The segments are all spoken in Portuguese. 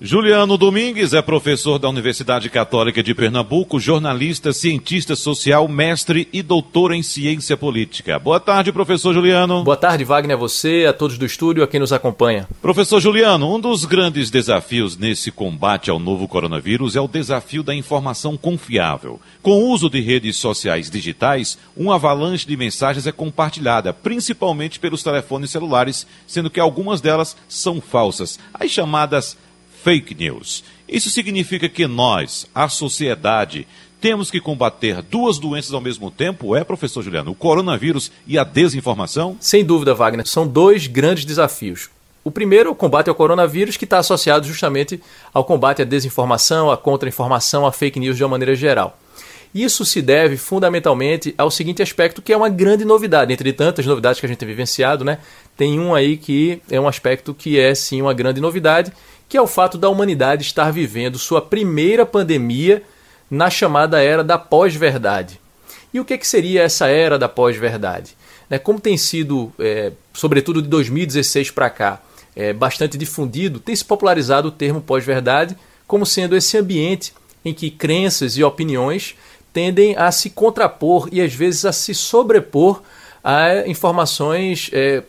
Juliano Domingues é professor da Universidade Católica de Pernambuco, jornalista, cientista social, mestre e doutor em ciência política. Boa tarde, professor Juliano. Boa tarde, Wagner, a você, a todos do estúdio, a quem nos acompanha. Professor Juliano, um dos grandes desafios nesse combate ao novo coronavírus é o desafio da informação confiável. Com o uso de redes sociais digitais, uma avalanche de mensagens é compartilhada, principalmente pelos telefones celulares, sendo que algumas delas são falsas, as chamadas fake news. Isso significa que nós, a sociedade, temos que combater duas doenças ao mesmo tempo, é, professor Juliano? O coronavírus e a desinformação? Sem dúvida, Wagner. São dois grandes desafios. O primeiro, o combate ao coronavírus, que está associado justamente ao combate à desinformação, à contra-informação, à fake news de uma maneira geral. Isso se deve fundamentalmente ao seguinte aspecto, que é uma grande novidade, entre tantas novidades que a gente tem vivenciado, né? Tem um aí que é um aspecto que é sim uma grande novidade, que é o fato da humanidade estar vivendo sua primeira pandemia na chamada era da pós-verdade. E o que, que seria essa era da pós-verdade? Né, como tem sido, é, sobretudo de 2016 para cá, é, bastante difundido, tem se popularizado o termo pós-verdade como sendo esse ambiente em que crenças e opiniões tendem a se contrapor e às vezes a se sobrepor a informações é,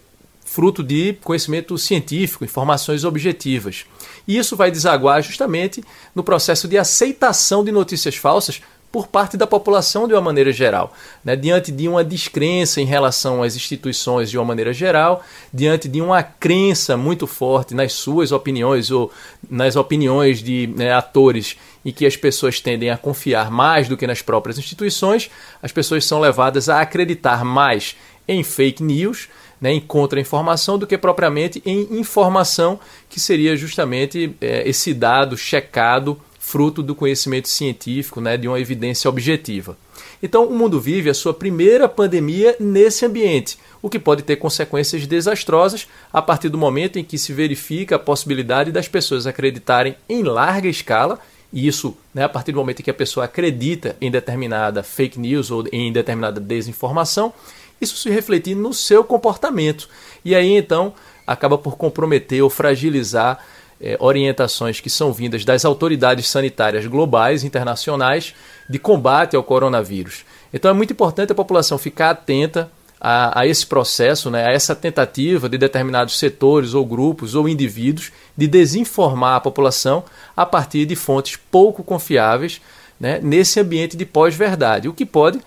fruto de conhecimento científico, informações objetivas. E isso vai desaguar justamente no processo de aceitação de notícias falsas por parte da população de uma maneira geral. Né? Diante de uma descrença em relação às instituições de uma maneira geral, diante de uma crença muito forte nas suas opiniões ou nas opiniões de né, atores e que as pessoas tendem a confiar mais do que nas próprias instituições, as pessoas são levadas a acreditar mais em fake news, né, em contra-informação, do que propriamente em informação, que seria justamente é, esse dado checado, fruto do conhecimento científico, né, de uma evidência objetiva. Então, o mundo vive a sua primeira pandemia nesse ambiente, o que pode ter consequências desastrosas a partir do momento em que se verifica a possibilidade das pessoas acreditarem em larga escala e isso, né, a partir do momento em que a pessoa acredita em determinada fake news ou em determinada desinformação, isso se refletir no seu comportamento. E aí então acaba por comprometer ou fragilizar é, orientações que são vindas das autoridades sanitárias globais, internacionais, de combate ao coronavírus. Então é muito importante a população ficar atenta a, a, esse processo, né, a essa tentativa de determinados setores ou grupos ou indivíduos de desinformar a população a partir de fontes pouco confiáveis né, nesse ambiente de pós-verdade, o que pode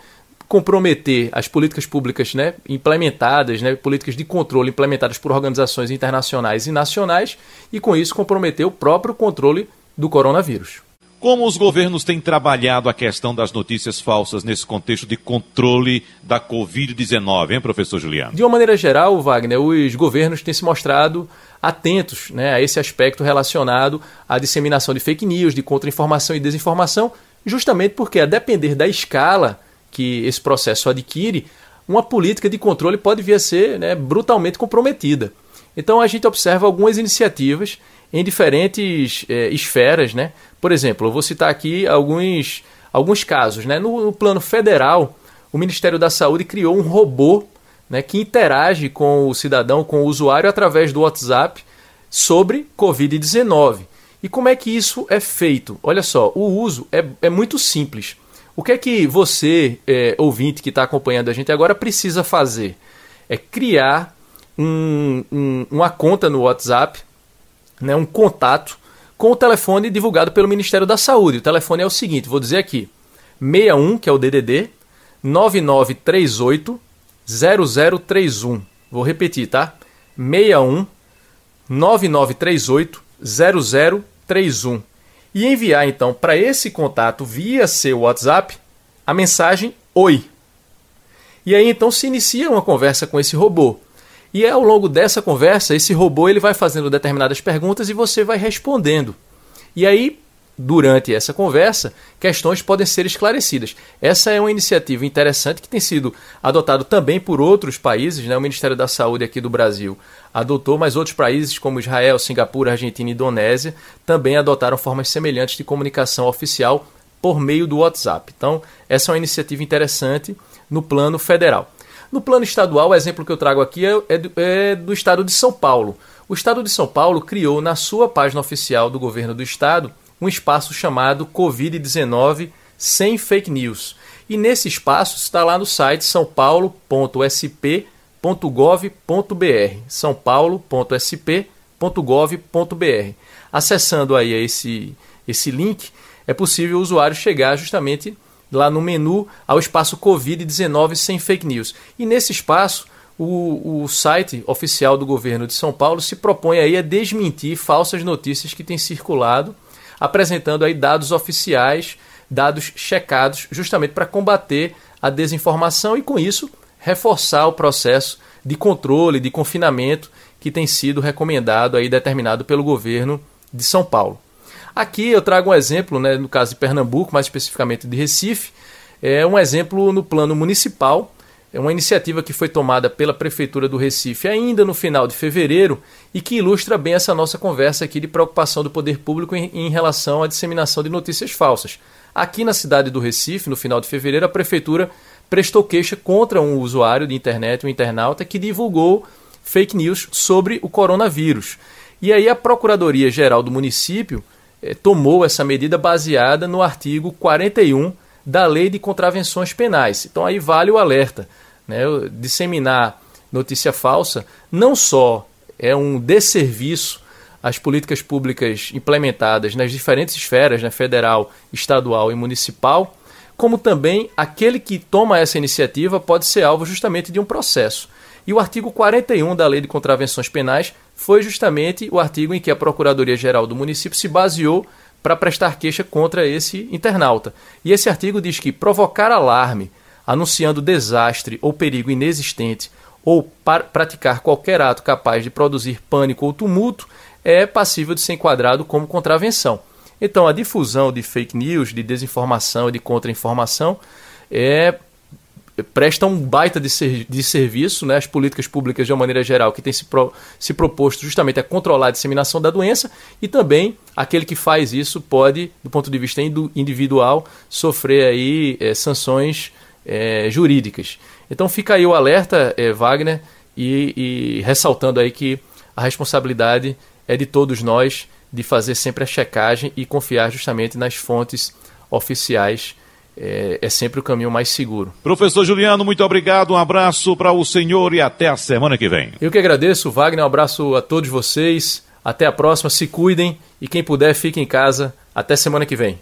comprometer as políticas públicas né, implementadas, né, políticas de controle implementadas por organizações internacionais e nacionais, e com isso comprometer o próprio controle do coronavírus. Como os governos têm trabalhado a questão das notícias falsas nesse contexto de controle da Covid-19, hein, professor Juliano? De uma maneira geral, Wagner, os governos têm se mostrado atentos né, a esse aspecto relacionado à disseminação de fake news, de contra-informação e desinformação, justamente porque, a depender da escala que esse processo adquire, uma política de controle pode vir a ser né, brutalmente comprometida. Então a gente observa algumas iniciativas em diferentes é, esferas. Né? Por exemplo, eu vou citar aqui alguns, alguns casos. Né? No, no plano federal, o Ministério da Saúde criou um robô né, que interage com o cidadão, com o usuário, através do WhatsApp sobre Covid-19. E como é que isso é feito? Olha só, o uso é, é muito simples. O que é que você, é, ouvinte que está acompanhando a gente agora, precisa fazer? É criar um, um, uma conta no WhatsApp, né, um contato com o telefone divulgado pelo Ministério da Saúde. O telefone é o seguinte, vou dizer aqui: 61, que é o DDD, 9938 0031. Vou repetir, tá? 61 9938 0031 e enviar então para esse contato via seu WhatsApp a mensagem Oi. E aí então se inicia uma conversa com esse robô. E ao longo dessa conversa, esse robô ele vai fazendo determinadas perguntas e você vai respondendo. E aí durante essa conversa, questões podem ser esclarecidas. Essa é uma iniciativa interessante que tem sido adotado também por outros países, né? o Ministério da Saúde aqui do Brasil adotou, mas outros países como Israel, Singapura, Argentina e Indonésia também adotaram formas semelhantes de comunicação oficial por meio do WhatsApp. Então, essa é uma iniciativa interessante no plano federal. No plano estadual, o exemplo que eu trago aqui é, é, do, é do estado de São Paulo. O Estado de São Paulo criou na sua página oficial do governo do Estado um espaço chamado Covid-19 sem fake news. E nesse espaço está lá no site sãopaulo.sp.gov.br. sãopaulo.sp.gov.br. Acessando aí esse, esse link, é possível o usuário chegar justamente lá no menu ao espaço Covid-19 sem fake news. E nesse espaço, o, o site oficial do governo de São Paulo se propõe aí a desmentir falsas notícias que têm circulado, apresentando aí dados oficiais, dados checados, justamente para combater a desinformação e, com isso, reforçar o processo de controle, de confinamento que tem sido recomendado aí, determinado pelo governo de São Paulo. Aqui eu trago um exemplo, né, no caso de Pernambuco, mais especificamente de Recife, é um exemplo no plano municipal, é uma iniciativa que foi tomada pela Prefeitura do Recife ainda no final de fevereiro e que ilustra bem essa nossa conversa aqui de preocupação do poder público em, em relação à disseminação de notícias falsas. Aqui na cidade do Recife, no final de fevereiro, a Prefeitura prestou queixa contra um usuário de internet, um internauta, que divulgou fake news sobre o coronavírus. E aí a Procuradoria-Geral do município eh, tomou essa medida baseada no artigo 41 da Lei de Contravenções Penais. Então aí vale o alerta. Né? Disseminar notícia falsa não só é um desserviço às políticas públicas implementadas nas diferentes esferas, né, federal, estadual e municipal, como também aquele que toma essa iniciativa pode ser alvo justamente de um processo. E o artigo 41 da Lei de Contravenções Penais foi justamente o artigo em que a Procuradoria-Geral do município se baseou para prestar queixa contra esse internauta. E esse artigo diz que provocar alarme, anunciando desastre ou perigo inexistente, ou praticar qualquer ato capaz de produzir pânico ou tumulto, é passível de ser enquadrado como contravenção. Então, a difusão de fake news, de desinformação e de contra-informação é presta um baita de, ser, de serviço, né, as políticas públicas de uma maneira geral, que tem se, pro, se proposto justamente a controlar a disseminação da doença, e também aquele que faz isso pode, do ponto de vista individual, sofrer aí é, sanções é, jurídicas. Então fica aí o alerta, é, Wagner, e, e ressaltando aí que a responsabilidade é de todos nós de fazer sempre a checagem e confiar justamente nas fontes oficiais é, é, sempre o caminho mais seguro. Professor Juliano, muito obrigado, um abraço para o senhor e até a semana que vem. Eu que agradeço, Wagner, um abraço a todos vocês, até a próxima, se cuidem e quem puder fique em casa, até semana que vem.